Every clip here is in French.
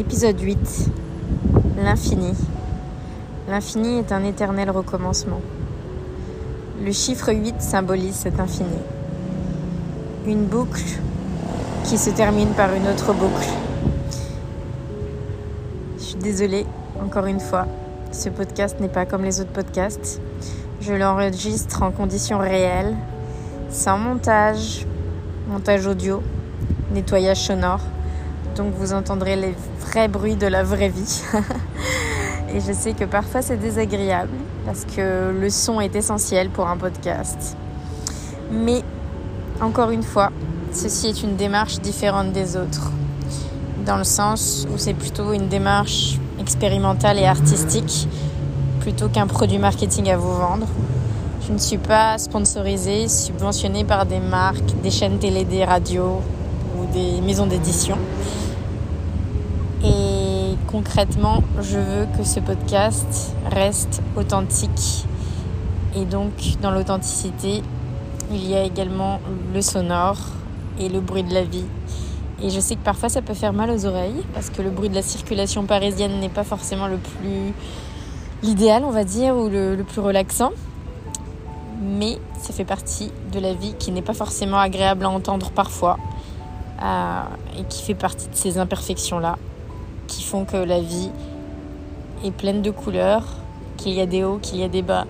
Épisode 8. L'infini. L'infini est un éternel recommencement. Le chiffre 8 symbolise cet infini. Une boucle qui se termine par une autre boucle. Je suis désolée, encore une fois, ce podcast n'est pas comme les autres podcasts. Je l'enregistre en conditions réelles, sans montage, montage audio, nettoyage sonore donc vous entendrez les bruits de la vraie vie. Et je sais que parfois c'est désagréable parce que le son est essentiel pour un podcast. Mais encore une fois, ceci est une démarche différente des autres, dans le sens où c'est plutôt une démarche expérimentale et artistique plutôt qu'un produit marketing à vous vendre. Je ne suis pas sponsorisée, subventionnée par des marques, des chaînes télé, des radios ou des maisons d'édition. Et concrètement, je veux que ce podcast reste authentique. Et donc, dans l'authenticité, il y a également le sonore et le bruit de la vie. Et je sais que parfois ça peut faire mal aux oreilles parce que le bruit de la circulation parisienne n'est pas forcément le plus l'idéal, on va dire, ou le, plus relaxant. Mais ça fait partie de la vie qui n'est pas forcément agréable à entendre parfois euh, et qui fait partie de ces imperfections-là qui font que la vie est pleine de couleurs, qu'il y a des hauts, qu'il y a des bas.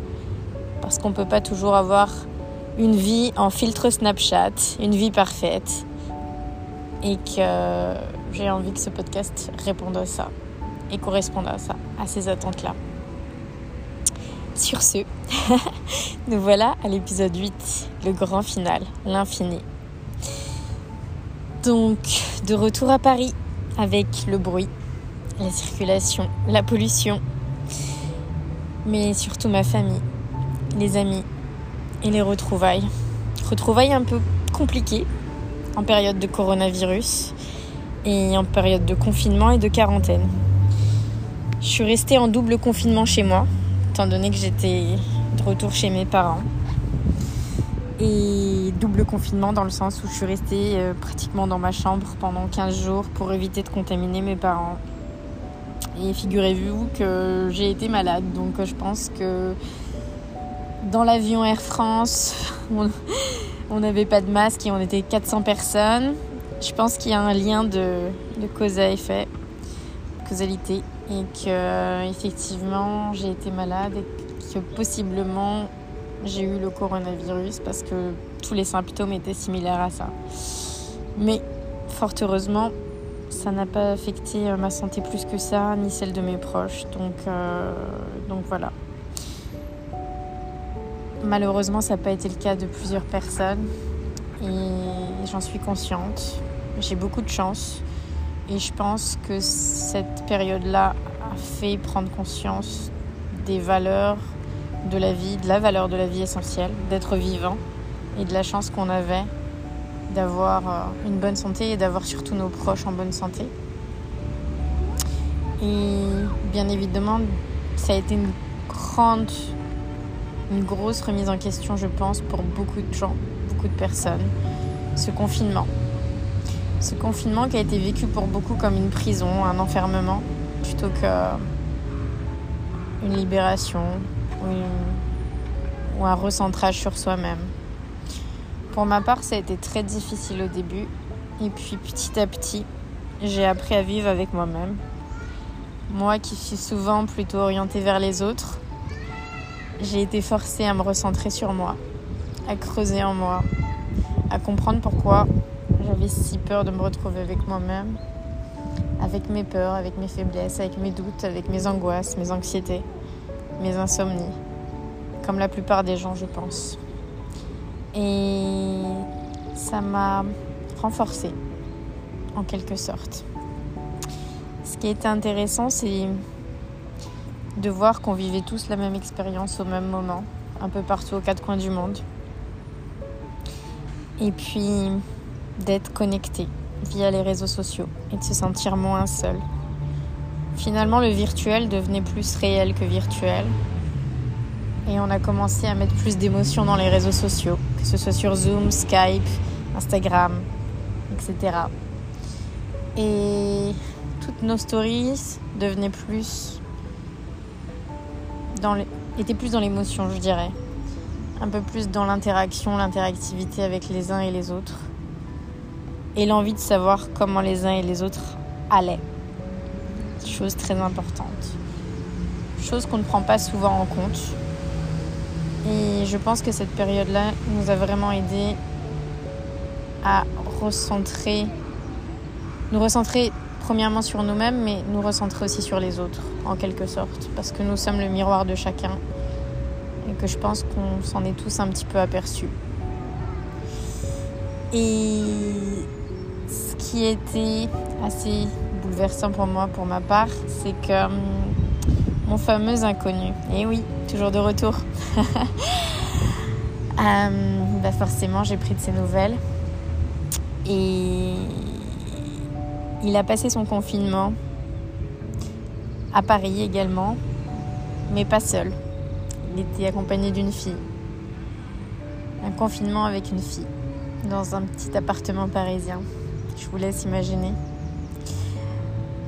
Parce qu'on ne peut pas toujours avoir une vie en filtre Snapchat, une vie parfaite. Et que j'ai envie que ce podcast réponde à ça et corresponde à ça, à ces attentes-là. Sur ce, nous voilà à l'épisode 8, le grand final, l'infini. Donc, de retour à Paris avec le bruit, la circulation, la pollution, mais surtout ma famille, les amis et les retrouvailles. Retrouvailles un peu compliquées en période de coronavirus et en période de confinement et de quarantaine. Je suis restée en double confinement chez moi, étant donné que j'étais de retour chez mes parents. Et double confinement dans le sens où je suis restée euh, pratiquement dans ma chambre pendant 15 jours pour éviter de contaminer mes parents et figurez-vous que j'ai été malade, donc je pense que dans l'avion Air France, on n'avait pas de masque et on était 400 personnes. Je pense qu'il y a un lien de, cause à effet, causalité, et que effectivement j'ai été malade et que possiblement j'ai eu le coronavirus parce que tous les symptômes étaient similaires à ça. Mais fort heureusement, ça n'a pas affecté euh, ma santé plus que ça, ni celle de mes proches. Donc, euh, donc voilà. Malheureusement, ça n'a pas été le cas de plusieurs personnes et j'en suis consciente. J'ai beaucoup de chance et je pense que cette période-là a fait prendre conscience des valeurs de la vie, de la valeur de la vie essentielle, d'être vivant et de la chance qu'on avait d'avoir euh, une bonne santé et d'avoir surtout nos proches en bonne santé. Et bien évidemment, ça a été une grande, une grosse remise en question, je pense, pour beaucoup de gens, beaucoup de personnes, ce confinement. Ce confinement qui a été vécu pour beaucoup comme une prison, un enfermement, plutôt que une libération ou un recentrage sur soi-même. Pour ma part, ça a été très difficile au début. Et puis petit à petit, j'ai appris à vivre avec moi-même. Moi qui suis souvent plutôt orientée vers les autres, j'ai été forcée à me recentrer sur moi, à creuser en moi, à comprendre pourquoi j'avais si peur de me retrouver avec moi-même, avec mes peurs, avec mes faiblesses, avec mes doutes, avec mes angoisses, mes anxiétés, mes insomnies, comme la plupart des gens, je pense. Et ça m'a renforcée, en quelque sorte. Ce qui était intéressant, c'est de voir qu'on vivait tous la même expérience au même moment, un peu partout aux quatre coins du monde. Et puis d'être connecté via les réseaux sociaux et de se sentir moins seul. Finalement, le virtuel devenait plus réel que virtuel. Et on a commencé à mettre plus d'émotions dans les réseaux sociaux, que ce soit sur Zoom, Skype, Instagram, etc. Et toutes nos stories devenaient plus dans étaient plus dans l'émotion, je dirais. Un peu plus dans l'interaction, l'interactivité avec les uns et les autres. Et l'envie de savoir comment les uns et les autres allaient. Chose très importante. Chose qu'on ne prend pas souvent en compte. Et je pense que cette période-là nous a vraiment aidé à recentrer, nous recentrer premièrement sur nous-mêmes, mais nous recentrer aussi sur les autres, en quelque sorte, parce que nous sommes le miroir de chacun. Et que je pense qu'on s'en est tous un petit peu aperçus. Et ce qui était assez bouleversant pour moi, pour ma part, c'est que hum, mon fameux inconnu, et oui, toujours de retour, hum, bah forcément j'ai pris de ses nouvelles et il a passé son confinement à Paris également, mais pas seul. Il était accompagné d'une fille. Un confinement avec une fille dans un petit appartement parisien. Je vous laisse imaginer.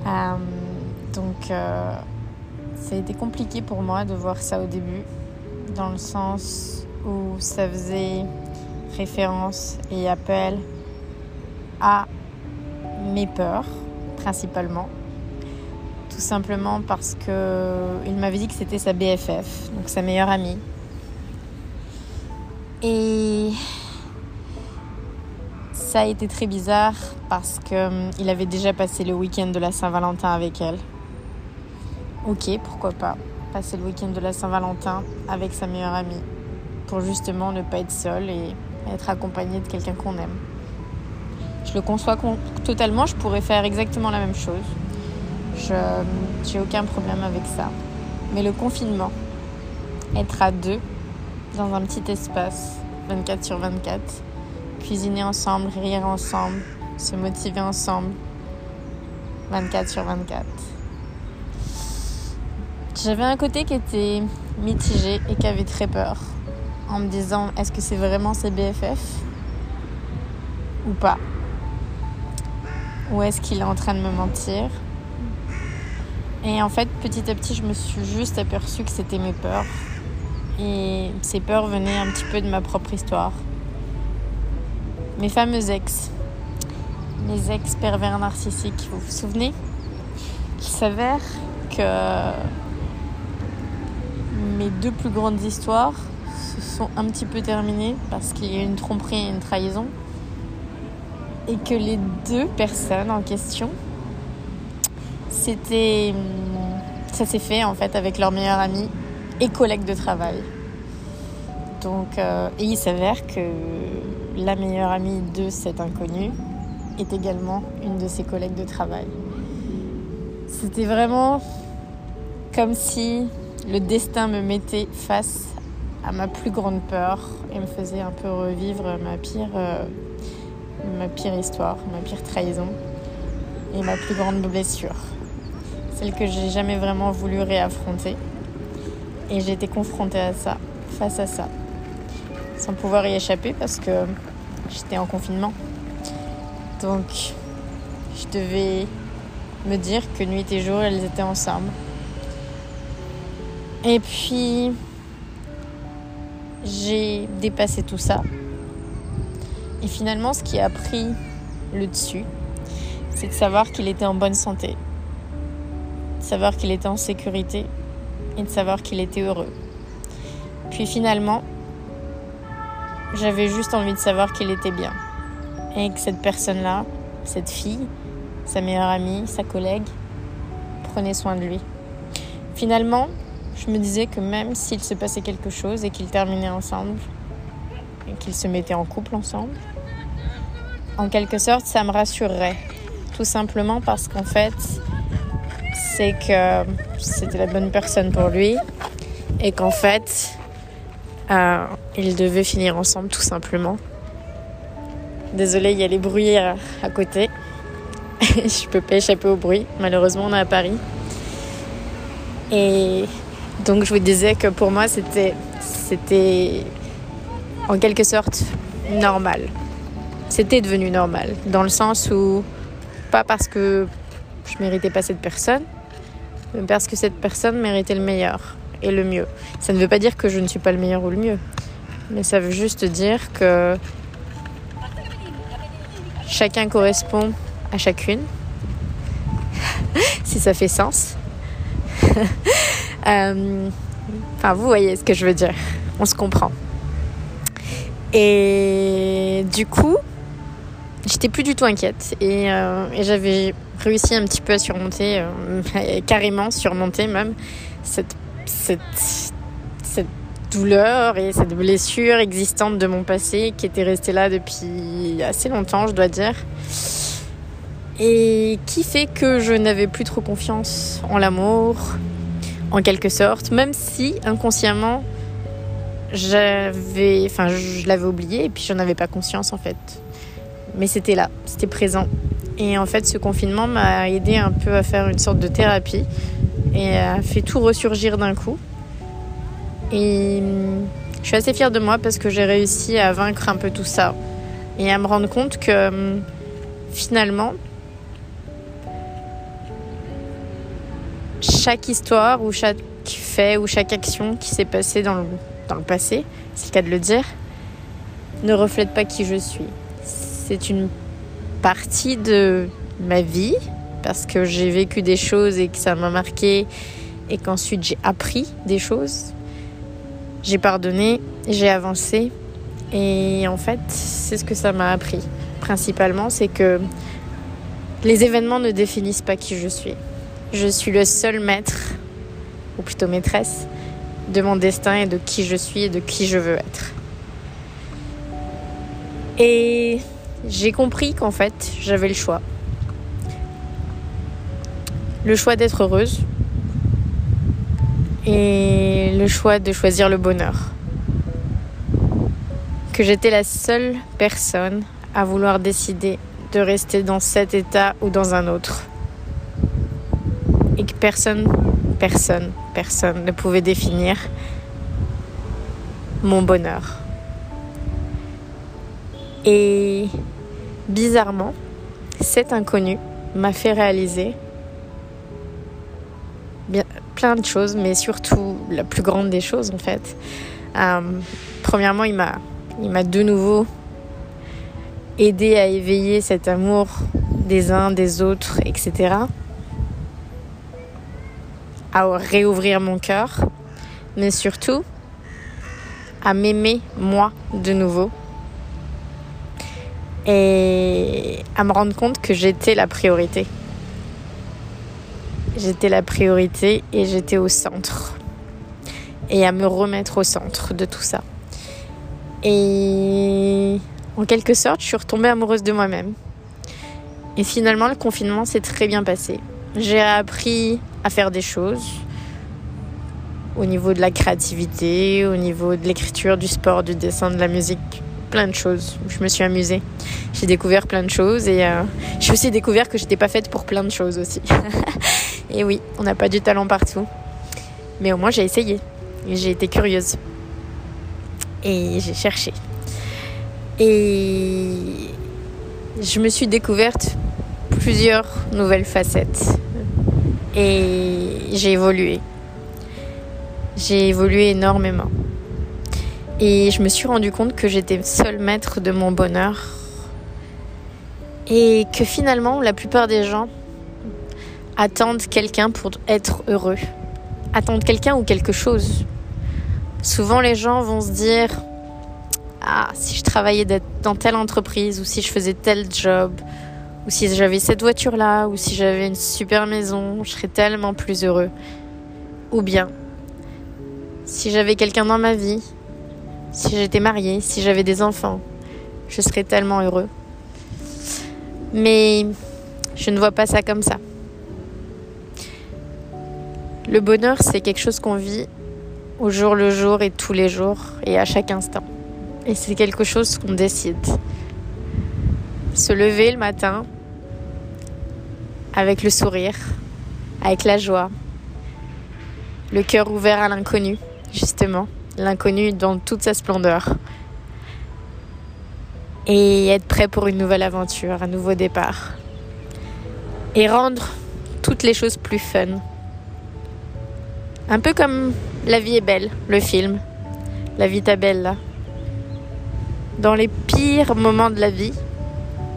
Euh, donc, euh, ça a été compliqué pour moi de voir ça au début, dans le sens où ça faisait référence et appel à mes peurs, principalement. Tout simplement parce que il m'avait dit que c'était sa BFF, donc sa meilleure amie. Et ça a été très bizarre parce qu'il hum, avait déjà passé le week-end de la Saint-Valentin avec elle. Ok, pourquoi pas passer le week-end de la Saint-Valentin avec sa meilleure amie pour justement ne pas être seule et être accompagnée de quelqu'un qu'on aime. Je le conçois totalement, je pourrais faire exactement la même chose. Je n'ai aucun problème avec ça. Mais le confinement, être à deux dans un petit espace, 24 sur 24, cuisiner ensemble, rire ensemble, se motiver ensemble, 24 sur 24. J'avais un côté qui était mitigé et qui avait très peur, en me disant est-ce que c'est vraiment ses BFF ou pas? Ou est-ce qu'il est en train de me mentir? Et en fait, petit à petit, je me suis juste aperçue que c'était mes peurs. Et ces peurs venaient un petit peu de ma propre histoire. Mes fameux ex. Mes ex pervers narcissiques, vous vous souvenez? Il s'avère que mes deux plus grandes histoires se sont un petit peu terminées parce qu'il y a une tromperie et une trahison et que les deux personnes en question, c'était. Ça s'est fait en fait avec leur meilleure amie et collègue de travail. Donc, euh, et il s'avère que la meilleure amie de cet inconnu est également une de ses collègues de travail. C'était vraiment comme si le destin me mettait face à ma plus grande peur et me faisait un peu revivre ma pire euh, ma pire histoire, ma pire trahison et ma plus grande blessure. Celle que j'ai jamais vraiment voulu réaffronter. Et j'ai été confrontée à ça, face à ça, sans pouvoir y échapper parce que j'étais en confinement. Donc, je devais me dire que nuit et jour, elles étaient ensemble. Et puis, j'ai dépassé tout ça et finalement, ce qui a pris le dessus, c'est de savoir qu'il était en bonne santé, de savoir qu'il était en sécurité et de savoir qu'il était heureux. Puis finalement, j'avais juste envie de savoir qu'il était bien et que cette personne-là, cette fille, sa meilleure amie, sa collègue, prenait soin de lui. Finalement, je me disais que même s'il se passait quelque chose et qu'ils terminaient ensemble, et qu'ils se mettaient en couple ensemble, en quelque sorte, ça me rassurerait. Tout simplement parce qu'en fait, c'est que c'était la bonne personne pour lui et qu'en fait, euh, ils devaient finir ensemble tout simplement. Désolée, il y a les bruits à, côté. je peux pas échapper au bruit. Malheureusement, on est à Paris. Et donc, je vous disais que pour moi, c'était, c'était en quelque sorte normal c'était devenu normal, dans le sens où Pas parce que je méritais pas cette personne, mais parce que cette personne méritait le meilleur et le mieux. Ça ne veut pas dire que je ne suis pas le meilleur ou le mieux, mais ça veut juste dire que chacun correspond à chacune, si ça fait sens. Euh, enfin, vous voyez ce que je veux dire. On se comprend. Et du coup, j'étais plus du tout inquiète et, euh, j'avais réussi un petit peu à surmonter, euh, carrément surmonter même cette douleur et cette blessure existante de mon passé qui était restée là depuis assez longtemps, je dois dire. Et qui fait que je n'avais plus trop confiance en l'amour, en quelque sorte, même si inconsciemment j'avais, enfin, je l'avais oublié et puis j'en avais pas conscience en fait. Mais c'était là, c'était présent. Et en fait, ce confinement m'a aidé un peu à faire une sorte de thérapie et a fait tout ressurgir d'un coup. Et je suis assez fière de moi parce que j'ai réussi à vaincre un peu tout ça et à me rendre compte que finalement, chaque histoire ou chaque fait ou chaque action qui s'est passée dans le, dans le passé, c'est le cas de le dire, ne reflète pas qui je suis. C'est une partie de ma vie parce que j'ai vécu des choses et que ça m'a marqué et qu'ensuite j'ai appris des choses. J'ai pardonné, j'ai avancé et en fait c'est ce que ça m'a appris. Principalement c'est que les événements ne définissent pas qui je suis. Je suis le seul maître, ou plutôt maîtresse, de mon destin et de qui je suis et de qui je veux être. Et j'ai compris qu'en fait, j'avais le choix. Le choix d'être heureuse et le choix de choisir le bonheur. Que j'étais la seule personne à vouloir décider de rester dans cet état ou dans un autre personne, personne, personne ne pouvait définir mon bonheur. Et bizarrement, cet inconnu m'a fait réaliser plein de choses, mais surtout la plus grande des choses en fait. Euh, premièrement, il m'a de nouveau aidé à éveiller cet amour des uns, des autres, etc à réouvrir mon cœur, mais surtout à m'aimer moi de nouveau et à me rendre compte que j'étais la priorité. J'étais la priorité et j'étais au centre. Et à me remettre au centre de tout ça. Et en quelque sorte, je suis retombée amoureuse de moi-même. Et finalement, le confinement s'est très bien passé. J'ai appris à faire des choses au niveau de la créativité, au niveau de l'écriture, du sport, du dessin, de la musique, plein de choses. Je me suis amusée. J'ai découvert plein de choses et euh, j'ai aussi découvert que j'étais pas faite pour plein de choses aussi. et oui, on n'a pas du talent partout. Mais au moins j'ai essayé. J'ai été curieuse. Et j'ai cherché. Et je me suis découverte plusieurs nouvelles facettes. Et j'ai évolué. J'ai évolué énormément. Et je me suis rendu compte que j'étais seul maître de mon bonheur. Et que finalement, la plupart des gens attendent quelqu'un pour être heureux. Attendent quelqu'un ou quelque chose. Souvent, les gens vont se dire Ah, si je travaillais dans telle entreprise ou si je faisais tel job ou si j'avais cette voiture-là, ou si j'avais une super maison, je serais tellement plus heureux. Ou bien, si j'avais quelqu'un dans ma vie, si j'étais mariée, si j'avais des enfants, je serais tellement heureux. Mais je ne vois pas ça comme ça. Le bonheur, c'est quelque chose qu'on vit au jour le jour et tous les jours et à chaque instant. Et c'est quelque chose qu'on décide se lever le matin avec le sourire, avec la joie, le cœur ouvert à l'inconnu, justement, l'inconnu dans toute sa splendeur. Et être prêt pour une nouvelle aventure, un nouveau départ. et rendre toutes les choses plus fun. Un peu comme La vie est belle, le film. La belle là. Dans les pires moments de la vie,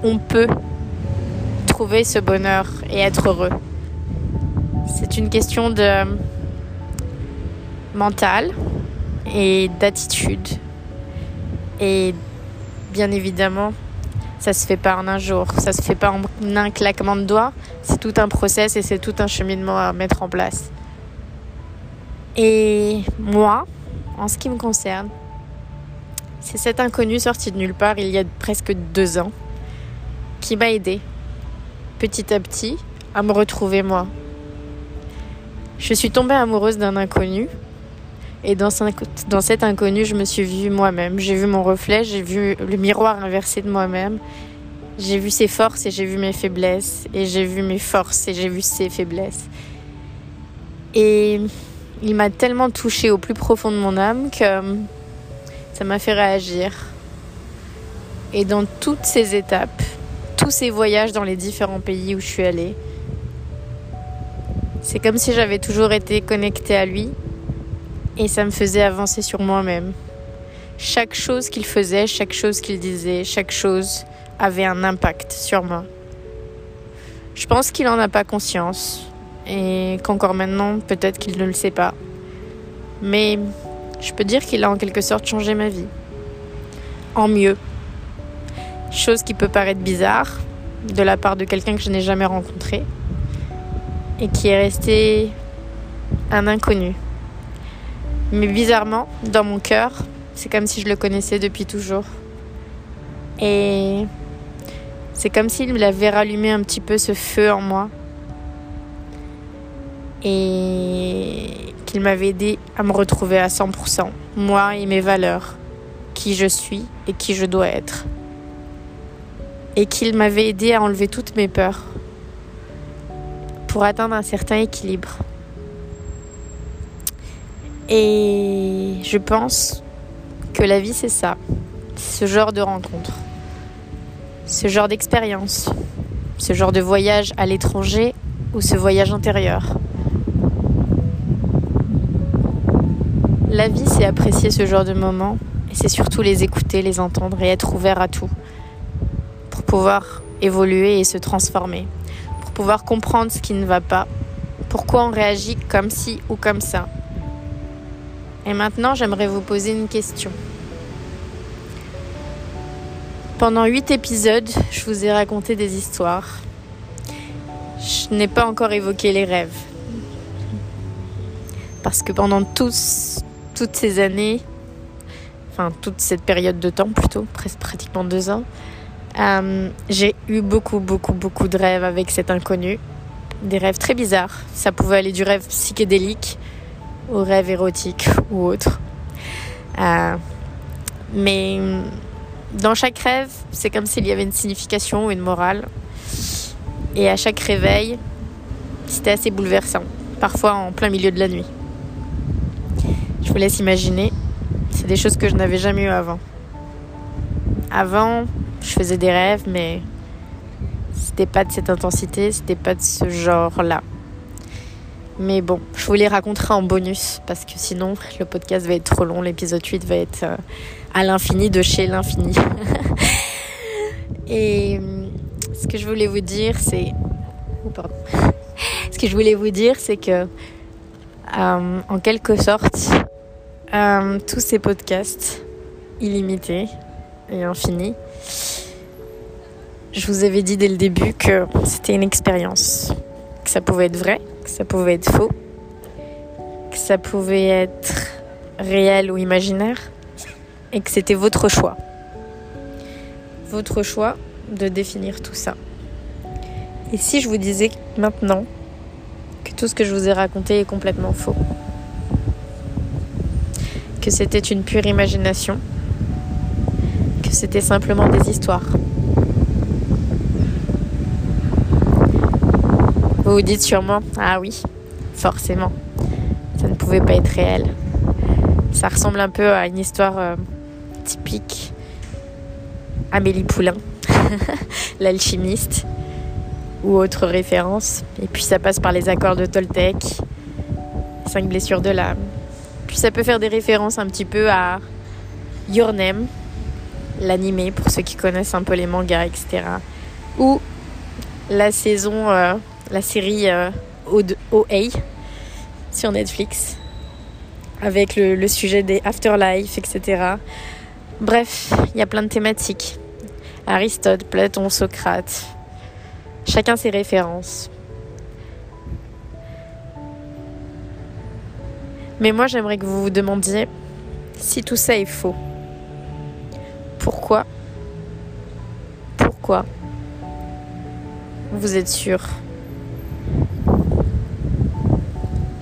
on peut trouver ce bonheur et être heureux. C'est une question de mental et d'attitude. Et bien évidemment, ça se fait pas en un jour, ça se fait pas en un claquement de doigts. C'est tout un process et c'est tout un cheminement à mettre en place. Et moi, en ce qui me concerne, c'est cet inconnu sorti de nulle part il y a presque deux ans qui m'a aidé petit à petit à me retrouver moi. Je suis tombée amoureuse d'un inconnu et dans, dans cet inconnu, je me suis vue moi-même. J'ai vu mon reflet, j'ai vu le miroir inversé de moi-même. J'ai vu ses forces et j'ai vu mes faiblesses. Et j'ai vu mes forces et j'ai vu ses faiblesses. Et il m'a tellement touchée au plus profond de mon âme que ça m'a fait réagir. Et dans toutes ces étapes, tous ces voyages dans les différents pays où je suis allée, c'est comme si j'avais toujours été connectée à lui et ça me faisait avancer sur moi-même. Chaque chose qu'il faisait, chaque chose qu'il disait, chaque chose avait un impact sur moi. Je pense qu'il n'en a pas conscience et qu'encore maintenant, peut-être qu'il ne le sait pas. Mais je peux dire qu'il a en quelque sorte changé ma vie. En mieux. Chose qui peut paraître bizarre de la part de quelqu'un que je n'ai jamais rencontré et qui est resté un inconnu. Mais bizarrement, dans mon cœur, c'est comme si je le connaissais depuis toujours. Et c'est comme s'il avait rallumé un petit peu ce feu en moi. Et qu'il m'avait aidé à me retrouver à 100%, moi et mes valeurs, qui je suis et qui je dois être. Et qu'il m'avait aidé à enlever toutes mes peurs pour atteindre un certain équilibre. Et je pense que la vie, c'est ça. Ce genre de rencontre. Ce genre d'expérience. Ce genre de voyage à l'étranger ou ce voyage intérieur. La vie, c'est apprécier ce genre de moments et c'est surtout les écouter, les entendre et être ouvert à tout pour pouvoir évoluer et se transformer, pour pouvoir comprendre ce qui ne va pas, pourquoi on réagit comme ci ou comme ça, et maintenant, j'aimerais vous poser une question. Pendant huit épisodes, je vous ai raconté des histoires. Je n'ai pas encore évoqué les rêves. Parce que pendant toutes ces années, enfin toute cette période de temps plutôt, presque pratiquement deux ans, euh, j'ai eu beaucoup, beaucoup, beaucoup de rêves avec cet inconnu. Des rêves très bizarres. Ça pouvait aller du rêve psychédélique aux rêves érotiques ou autres. Euh, mais dans chaque rêve, c'est comme s'il y avait une signification ou une morale. Et à chaque réveil, c'était assez bouleversant, parfois en plein milieu de la nuit. Je vous laisse imaginer, c'est des choses que je n'avais jamais eues avant. Avant, je faisais des rêves, mais c'était pas de cette intensité, c'était pas de ce genre-là. Mais bon, je vous les raconterai en bonus parce que sinon le podcast va être trop long. L'épisode 8 va être euh, à l'infini de chez l'infini. Et euh, ce que je voulais vous dire, c'est. Oh, pardon. Ce que je voulais vous dire, c'est que, euh, en quelque sorte, tous ces podcasts illimités et infinis, je vous avais dit dès le début que c'était une expérience, que ça pouvait être vrai, que ça pouvait être faux, que ça pouvait être réel ou imaginaire, et que c'était votre choix. Votre choix de définir tout ça. Et si je vous disais maintenant que tout ce que je vous ai raconté est complètement faux, que c'était une pure imagination, que c'était simplement des histoires. Vous vous dites sûrement, ah oui, forcément, ça ne pouvait pas être réel. Ça ressemble un peu à une histoire euh, typique Amélie Poulain, l'alchimiste. ou autres références. Et puis ça passe par les accords de Toltec, cinq blessures de l'âme. Puis ça peut faire des références un petit peu à Your Name, l'animé pour ceux qui connaissent un peu les mangas, etc. Ou la saison, euh, la série euh, OA sur Netflix avec le, le sujet des afterlife, etc. Bref, il y a plein de thématiques. Aristote, Platon, Socrate. Chacun ses références. Mais moi, j'aimerais que vous vous demandiez si tout ça est faux. Pourquoi? Pourquoi Vous êtes sûr?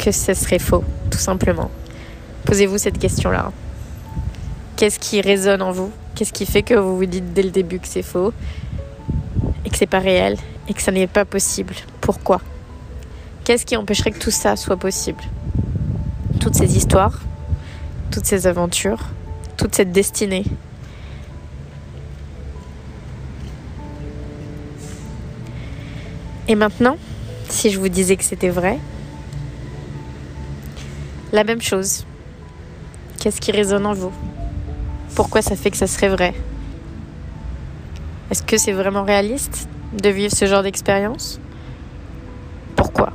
Que ce serait faux, tout simplement. Posez-vous cette question-là. Qu'est-ce qui résonne en vous? Qu'est-ce qui fait que vous vous dites dès le début que c'est faux et que c'est pas réel et que ça n'est pas possible? Pourquoi? Qu'est-ce qui empêcherait que tout ça soit possible? Toutes ces histoires, toutes ces aventures, toute cette destinée. Et maintenant, si je vous disais que c'était vrai, la même chose. Qu'est-ce qui résonne en vous? Pourquoi ça fait que ça serait vrai? Est-ce que c'est vraiment réaliste de vivre ce genre d'expérience? Pourquoi?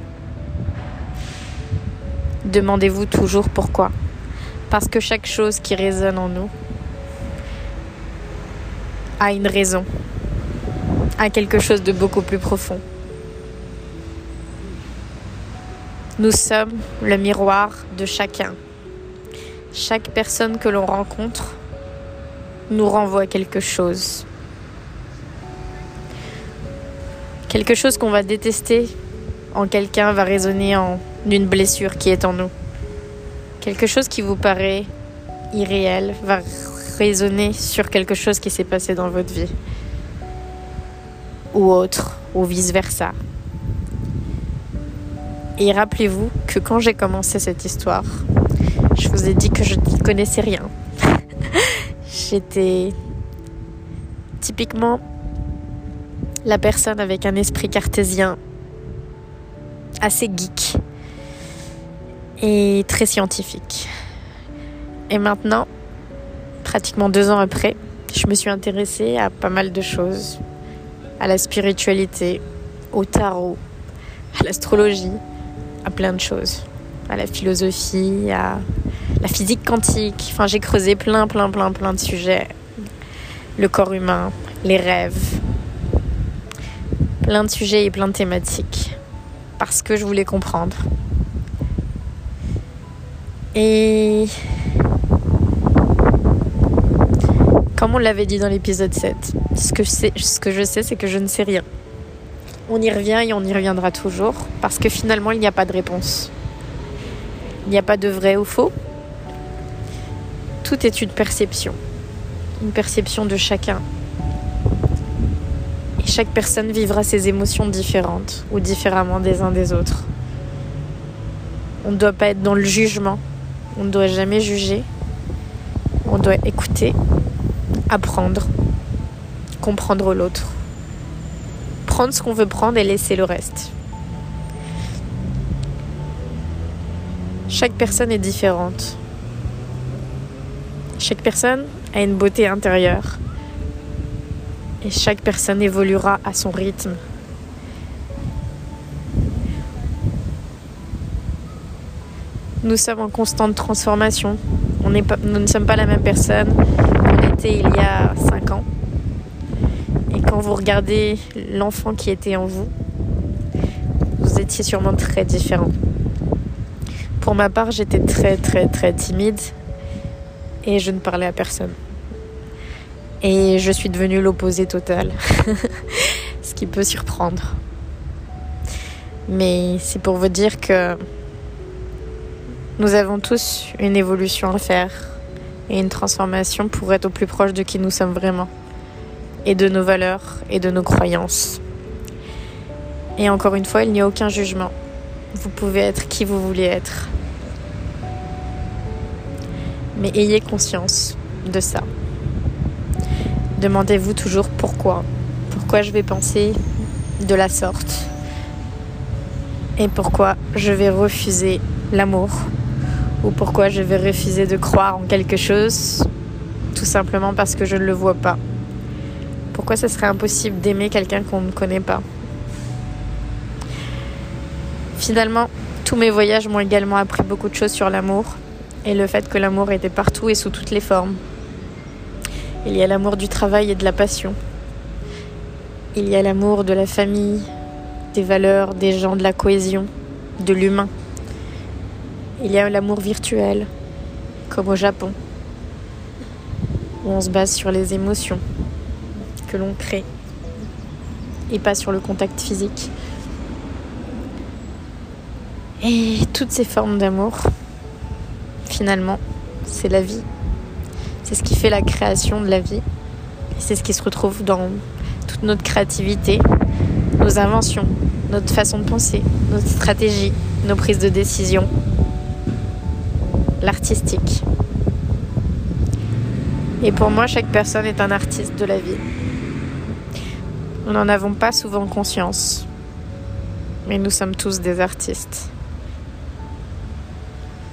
Demandez-vous toujours pourquoi. Parce que chaque chose qui résonne en nous a une raison, a quelque chose de beaucoup plus profond. Nous sommes le miroir de chacun. Chaque personne que l'on rencontre nous renvoie quelque chose. Quelque chose qu'on va détester en quelqu'un va résonner en une blessure qui est en nous. Quelque chose qui vous paraît irréel va résonner sur quelque chose qui s'est passé dans votre vie. Ou autre, ou vice-versa. Et rappelez-vous que quand j'ai commencé cette histoire, je vous ai dit que je n'y connaissais rien. J'étais typiquement la personne avec un esprit cartésien assez geek et très scientifique. Et maintenant, pratiquement deux ans après, je me suis intéressée à pas mal de choses. À la spiritualité, au tarot, à l'astrologie, à plein de choses. À la philosophie, à la physique quantique. Enfin, j'ai creusé plein, plein, plein, plein de sujets. Le corps humain, les rêves. Plein de sujets et plein de thématiques. Parce que je voulais comprendre. Et comme on l'avait dit dans l'épisode 7, ce que, ce que je sais, c'est que je ne sais rien. On y revient et on y reviendra toujours parce que finalement, il n'y a pas de réponse. Il n'y a pas de vrai ou faux. Tout est une perception. Une perception de chacun. Et chaque personne vivra ses émotions différentes ou différemment des uns des autres. On ne doit pas être dans le jugement. On ne doit jamais juger. On doit écouter, apprendre, comprendre l'autre. Prendre ce qu'on veut prendre et laisser le reste. Chaque personne est différente. Chaque personne a une beauté intérieure. Et chaque personne évoluera à son rythme. Nous sommes en constante transformation. Nous ne sommes pas la même personne qu'on était il y a 5 ans. Quand vous regardez l'enfant qui était en vous, vous étiez sûrement très différent. Pour ma part, j'étais très très très timide et je ne parlais à personne. Et je suis devenue l'opposé total, ce qui peut surprendre. Mais c'est pour vous dire que nous avons tous une évolution à faire et une transformation pour être au plus proche de qui nous sommes vraiment, et de nos valeurs et de nos croyances. Et encore une fois, il n'y a aucun jugement. Vous pouvez être qui vous voulez être mais ayez conscience de ça. Demandez-vous toujours pourquoi. Pourquoi je vais penser de la sorte et pourquoi je vais refuser l'amour ou pourquoi je vais refuser de croire en quelque chose tout simplement parce que je ne le vois pas. Pourquoi ce serait impossible d'aimer quelqu'un qu'on ne connaît pas Finalement, tous mes voyages m'ont également appris beaucoup de choses sur l'amour et le fait que l'amour était partout et sous toutes les formes. Il y a l'amour du travail et de la passion. Il y a l'amour de la famille, des valeurs, des gens, de la cohésion, de l'humain. Il y a l'amour virtuel, comme au Japon, où on se base sur les émotions que l'on crée et pas sur le contact physique. Et toutes ces formes d'amour, finalement, c'est la vie. C'est ce qui fait la création de la vie. C'est ce qui se retrouve dans toute notre créativité, nos inventions, notre façon de penser, notre stratégie, nos prises de décision, l'artistique. Et pour moi, chaque personne est un artiste de la vie. Nous n'en avons pas souvent conscience, mais nous sommes tous des artistes.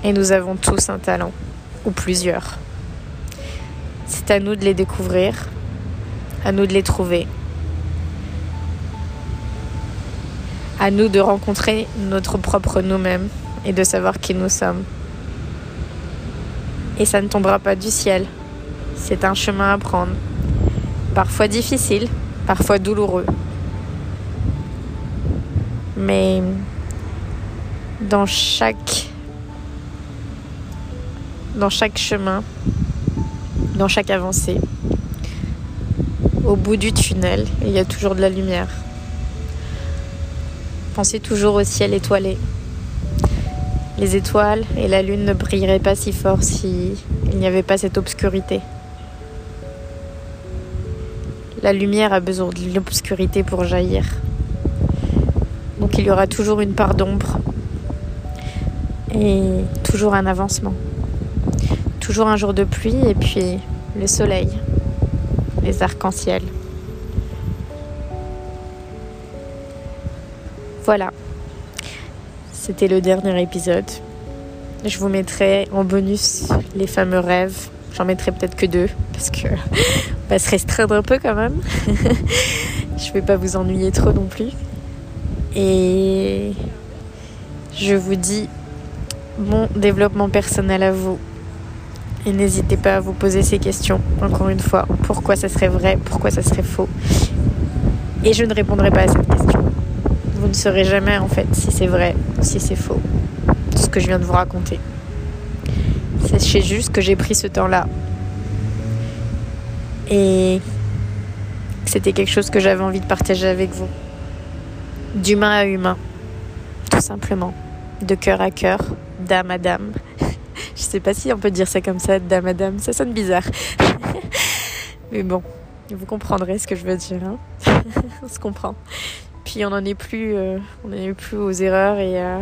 Et nous avons tous un talent, ou plusieurs. C'est à nous de les découvrir, à nous de les trouver à nous de rencontrer notre propre nous-mêmes et de savoir qui nous sommes. Et ça ne tombera pas du ciel. C'est un chemin à prendre. Parfois difficile, parfois douloureux. Mais dans chaque dans chaque chemin, dans chaque avancée, au bout du tunnel, il y a toujours de la lumière. Pensez toujours au ciel étoilé. Les étoiles et la lune ne brilleraient pas si fort s'il n'y avait pas cette obscurité. La lumière a besoin de l'obscurité pour jaillir. Donc il y aura toujours une part d'ombre et toujours un avancement. Toujours un jour de pluie et puis le soleil, les arcs-en-ciel. Voilà. C'était le dernier épisode. Je vous mettrai en bonus les fameux rêves. J'en mettrai peut-être que deux parce que on va se restreindre un peu quand même. je vais pas vous ennuyer trop non plus. Et je vous dis bon développement personnel à vous. Et n'hésitez pas à vous poser ces questions, encore une fois. Pourquoi ça serait vrai? Pourquoi ça serait faux? Et je ne répondrai pas à cette question vous ne saurez jamais en fait si c'est vrai ou si c'est faux. Ce que je viens de vous raconter. C'est juste que j'ai pris ce temps-là. Et c'était quelque chose que j'avais envie de partager avec vous. D'humain à humain. Tout simplement. De cœur à cœur. D'âme à dame. je sais pas si on peut dire ça comme ça, d'âme à dame. Ça sonne bizarre. Mais bon, vous comprendrez ce que je veux dire. Hein. on se comprend. Puis on n'en est plus, euh, on est plus aux erreurs et euh,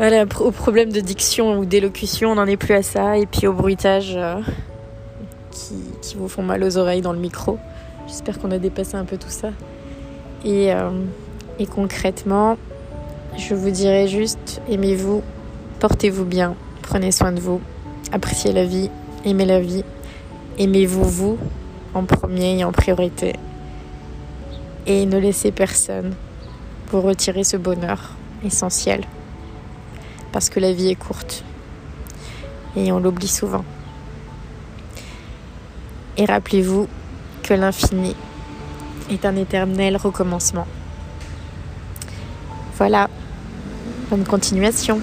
aux problèmes de diction ou d'élocution, on n'en est plus à ça. Et puis au bruitage euh, qui, vous font mal aux oreilles dans le micro. J'espère qu'on a dépassé un peu tout ça. Et, et concrètement, je vous dirais juste, aimez-vous, portez-vous bien, prenez soin de vous, appréciez la vie, aimez la vie, aimez-vous vous en premier et en priorité et ne laissez personne vous retirer ce bonheur essentiel. Parce que la vie est courte et on l'oublie souvent. Et rappelez-vous que l'infini est un éternel recommencement. Voilà, bonne continuation.